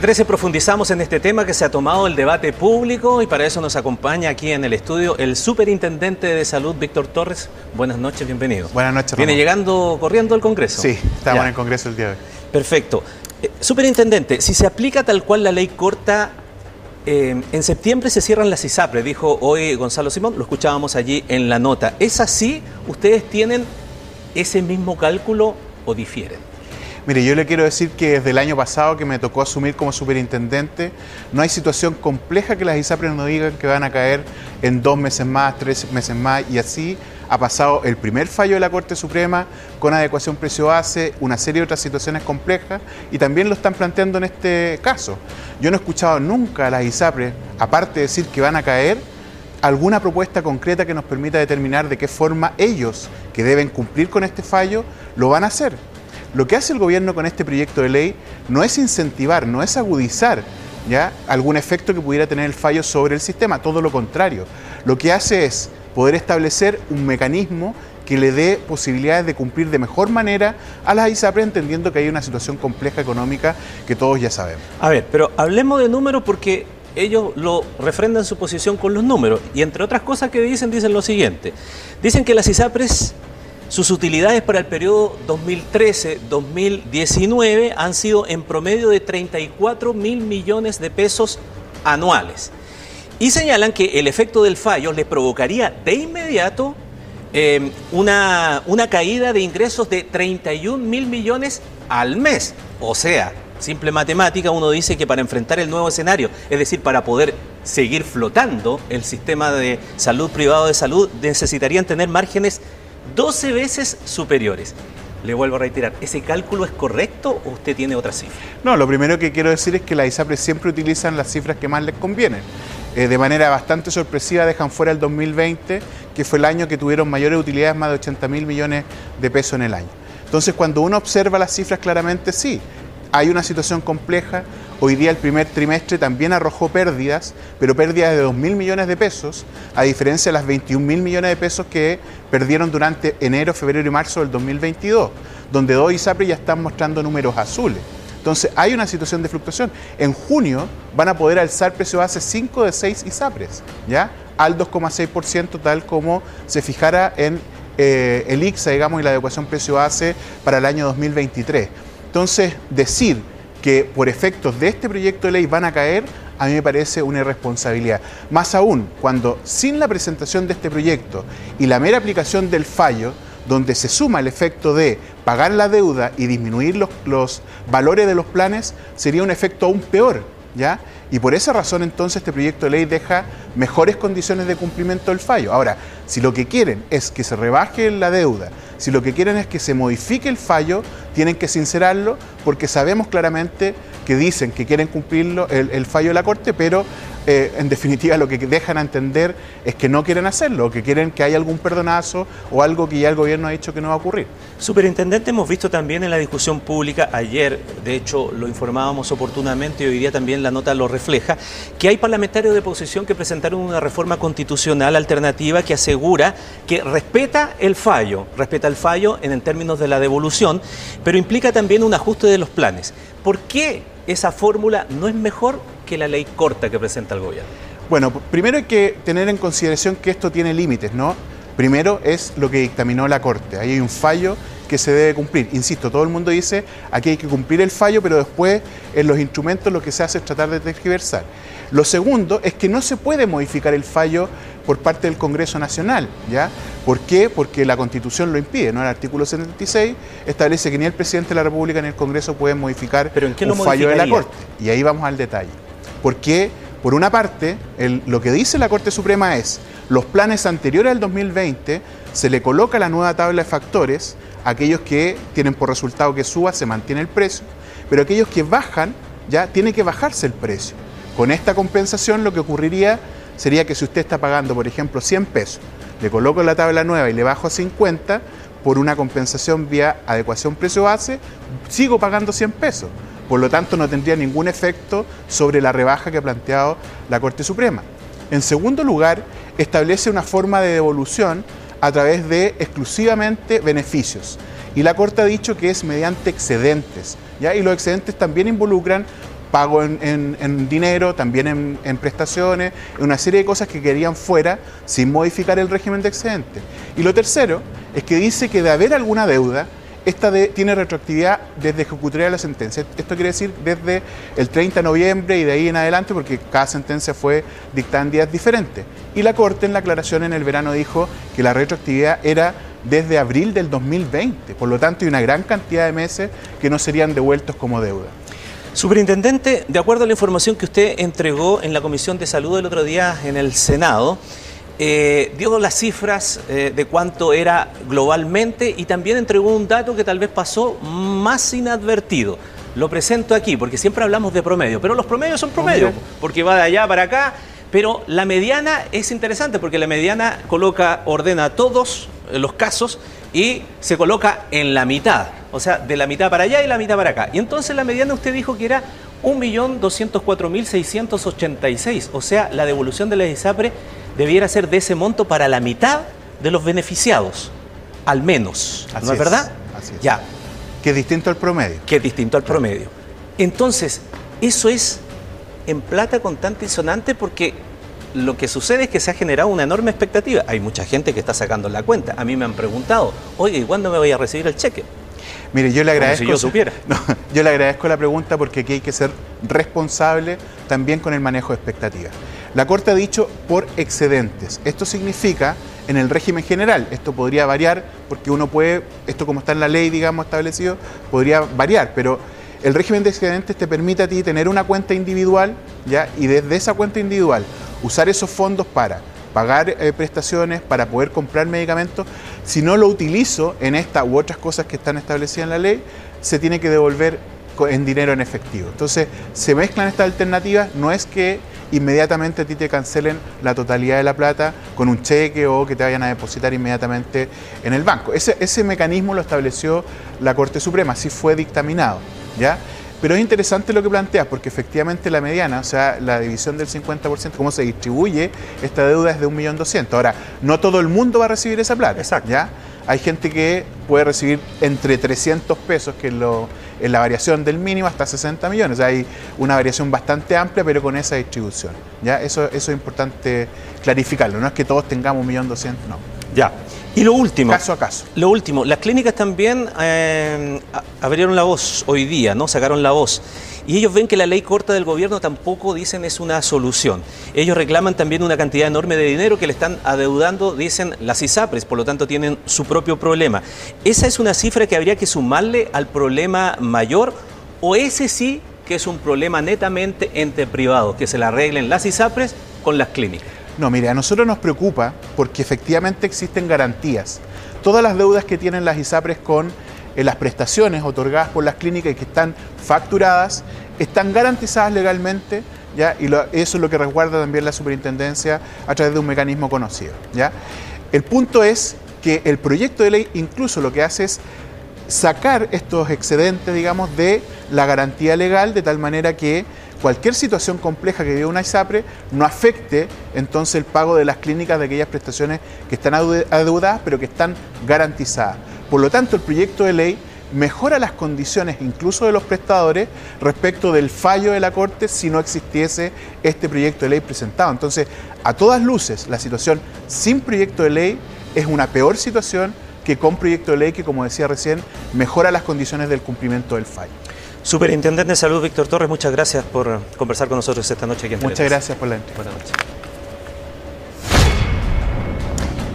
13 profundizamos en este tema que se ha tomado el debate público y para eso nos acompaña aquí en el estudio el superintendente de salud Víctor Torres. Buenas noches, bienvenido. Buenas noches. Viene llegando corriendo al Congreso. Sí, estamos en el Congreso el día de hoy. Perfecto. Eh, superintendente, si se aplica tal cual la ley corta, eh, en septiembre se cierran las ISAPRE, dijo hoy Gonzalo Simón, lo escuchábamos allí en la nota. ¿Es así? ¿Ustedes tienen ese mismo cálculo o difieren? Mire, yo le quiero decir que desde el año pasado que me tocó asumir como superintendente, no hay situación compleja que las ISAPRES nos digan que van a caer en dos meses más, tres meses más, y así ha pasado el primer fallo de la Corte Suprema con adecuación precio-base, una serie de otras situaciones complejas, y también lo están planteando en este caso. Yo no he escuchado nunca a las ISAPRES, aparte de decir que van a caer, alguna propuesta concreta que nos permita determinar de qué forma ellos, que deben cumplir con este fallo, lo van a hacer. Lo que hace el gobierno con este proyecto de ley no es incentivar, no es agudizar ¿ya? algún efecto que pudiera tener el fallo sobre el sistema, todo lo contrario. Lo que hace es poder establecer un mecanismo que le dé posibilidades de cumplir de mejor manera a las ISAPRE, entendiendo que hay una situación compleja económica que todos ya sabemos. A ver, pero hablemos de números porque ellos lo refrendan su posición con los números. Y entre otras cosas que dicen, dicen lo siguiente. Dicen que las ISAPRES sus utilidades para el periodo 2013-2019 han sido en promedio de 34 mil millones de pesos anuales. Y señalan que el efecto del fallo les provocaría de inmediato eh, una, una caída de ingresos de 31 mil millones al mes. O sea, simple matemática, uno dice que para enfrentar el nuevo escenario, es decir, para poder seguir flotando el sistema de salud privado de salud, necesitarían tener márgenes 12 veces superiores. Le vuelvo a reiterar, ¿ese cálculo es correcto o usted tiene otra cifra? No, lo primero que quiero decir es que las ISAPRE siempre utilizan las cifras que más les convienen. Eh, de manera bastante sorpresiva dejan fuera el 2020, que fue el año que tuvieron mayores utilidades, más de 80 mil millones de pesos en el año. Entonces, cuando uno observa las cifras claramente, sí, hay una situación compleja, Hoy día el primer trimestre también arrojó pérdidas, pero pérdidas de 2 mil millones de pesos, a diferencia de las 21 mil millones de pesos que perdieron durante enero, febrero y marzo del 2022, donde dos ISAPRE ya están mostrando números azules. Entonces hay una situación de fluctuación. En junio van a poder alzar precio base 5 de 6 ISAPRES, ¿ya? Al 2,6% tal como se fijara en eh, el ICSA, digamos, y la adecuación precio base para el año 2023. Entonces, decir que por efectos de este proyecto de ley van a caer, a mí me parece una irresponsabilidad. Más aún, cuando sin la presentación de este proyecto y la mera aplicación del fallo, donde se suma el efecto de pagar la deuda y disminuir los, los valores de los planes, sería un efecto aún peor, ¿ya? Y por esa razón entonces este proyecto de ley deja mejores condiciones de cumplimiento del fallo. Ahora, si lo que quieren es que se rebaje la deuda, si lo que quieren es que se modifique el fallo, tienen que sincerarlo porque sabemos claramente que dicen que quieren cumplirlo el, fallo de la Corte, pero eh, en definitiva lo que dejan a entender es que no quieren hacerlo, que quieren que haya algún perdonazo o algo que ya el gobierno ha dicho que no va a ocurrir. Superintendente, hemos visto también en la discusión pública, ayer de hecho lo informábamos oportunamente y hoy día también la nota lo refleja, que hay parlamentarios de oposición que presentaron una reforma constitucional alternativa que asegura que respeta el fallo, respeta el fallo en términos de la devolución, pero implica también un ajuste de los planes. ¿Por qué esa fórmula no es mejor que la ley corta que presenta el gobierno? Bueno, primero hay que tener en consideración que esto tiene límites, ¿no? Primero es lo que dictaminó la Corte. Ahí hay un fallo que se debe cumplir. Insisto, todo el mundo dice aquí hay que cumplir el fallo, pero después en los instrumentos lo que se hace es tratar de tergiversar. Lo segundo es que no se puede modificar el fallo por parte del Congreso Nacional, ¿ya? ¿Por qué? Porque la Constitución lo impide, ¿no? El artículo 76 establece que ni el presidente de la República ni el Congreso pueden modificar ¿Pero en qué un fallo de la Corte. Y ahí vamos al detalle. Porque, por una parte, lo que dice la Corte Suprema es, los planes anteriores al 2020 se le coloca la nueva tabla de factores, aquellos que tienen por resultado que suba, se mantiene el precio, pero aquellos que bajan, ya tiene que bajarse el precio. Con esta compensación lo que ocurriría sería que si usted está pagando, por ejemplo, 100 pesos, le coloco la tabla nueva y le bajo a 50, por una compensación vía adecuación precio base, sigo pagando 100 pesos. Por lo tanto, no tendría ningún efecto sobre la rebaja que ha planteado la Corte Suprema. En segundo lugar, establece una forma de devolución a través de exclusivamente beneficios. Y la Corte ha dicho que es mediante excedentes. Y los excedentes también involucran pago en, dinero, también en, prestaciones, una serie de cosas que querían fuera sin modificar el régimen de excedente. Y lo tercero es que dice que de haber alguna deuda, esta tiene retroactividad desde ejecutaría la sentencia. Esto quiere decir desde el 30 de noviembre y de ahí en adelante, porque cada sentencia fue dictada en días diferentes. Y la Corte en la aclaración en el verano dijo que la retroactividad era desde abril del 2020. Por lo tanto, hay una gran cantidad de meses que no serían devueltos como deuda. Superintendente, de acuerdo a la información que usted entregó en la Comisión de Salud el otro día en el Senado, eh, dio las cifras eh, de cuánto era globalmente y también entregó un dato que tal vez pasó más inadvertido. Lo presento aquí porque siempre hablamos de promedio, pero los promedios son promedios, porque va de allá para acá, pero la mediana es interesante porque la mediana coloca, ordena todos los casos y se coloca en la mitad, o sea, de la mitad para allá y la mitad para acá. Y entonces la mediana usted dijo que era 1.204.686, o sea, la devolución de la ISAPRE debiera ser de ese monto para la mitad de los beneficiados, al menos, ¿no es, verdad? Así es. Ya. Que es distinto al promedio. Que es distinto al promedio. Entonces, eso es en plata contante y sonante porque lo que sucede es que se ha generado una enorme expectativa. Hay mucha gente que está sacando la cuenta. A mí me han preguntado, oye, ¿y cuándo me voy a recibir el cheque? Mire, yo le agradezco. si yo supiera. yo le agradezco la pregunta porque aquí hay que ser responsable también con el manejo de expectativas. La Corte ha dicho por excedentes. Esto significa en el régimen general. Esto podría variar porque uno puede, esto como está en la ley, digamos, establecido, podría variar, pero el régimen de excedentes te permite a ti tener una cuenta individual, ¿ya? Y desde esa cuenta individual usar esos fondos para pagar eh, prestaciones, para poder comprar medicamentos. Si no lo utilizo en esta u otras cosas que están establecidas en la ley, se tiene que devolver en dinero en efectivo. Entonces, se mezclan estas alternativas, no es que inmediatamente a ti te cancelen la totalidad de la plata con un cheque o que te vayan a depositar inmediatamente en el banco. Ese, ese mecanismo lo estableció la Corte Suprema, así fue dictaminado. ¿ya? Pero es interesante lo que planteas, porque efectivamente la mediana, o sea, la división del 50%, cómo se distribuye esta deuda es de 1.200.000. Ahora, no todo el mundo va a recibir esa plata. Exacto. ¿ya? Hay gente que puede recibir entre 300 pesos, que es lo, en la variación del mínimo, hasta 60 millones. hay una variación bastante amplia, pero con esa distribución. ¿ya? Eso, eso es importante clarificarlo. No es que todos tengamos 1.200.000, no. Ya. Y lo último. Caso a caso. Lo último, las clínicas también eh, abrieron la voz hoy día, ¿no? Sacaron la voz. Y ellos ven que la ley corta del gobierno tampoco dicen es una solución. Ellos reclaman también una cantidad enorme de dinero que le están adeudando, dicen las ISAPRES, por lo tanto tienen su propio problema. ¿Esa es una cifra que habría que sumarle al problema mayor o ese sí que es un problema netamente entre privados, que se le arreglen las ISAPRES con las clínicas? No, mire, a nosotros nos preocupa porque efectivamente existen garantías. Todas las deudas que tienen las ISAPRES con eh, las prestaciones otorgadas por las clínicas y que están facturadas están garantizadas legalmente ¿ya? y eso es lo que resguarda también la superintendencia a través de un mecanismo conocido. ¿ya? El punto es que el proyecto de ley incluso lo que hace es sacar estos excedentes, digamos, de la garantía legal de tal manera que cualquier situación compleja que vive una ISAPRE no afecte entonces el pago de las clínicas de aquellas prestaciones que están adeudadas pero que están garantizadas. Por lo tanto, el proyecto de ley mejora las condiciones incluso de los prestadores respecto del fallo de la Corte si no existiese este proyecto de ley presentado. Entonces, a todas luces, la situación sin proyecto de ley es una peor situación que con proyecto de ley que, como decía recién, mejora las condiciones del cumplimiento del fallo. Superintendente de Salud Víctor Torres, muchas gracias por conversar con nosotros esta noche aquí en Muchas gracias por la entrevista. Buenas noches.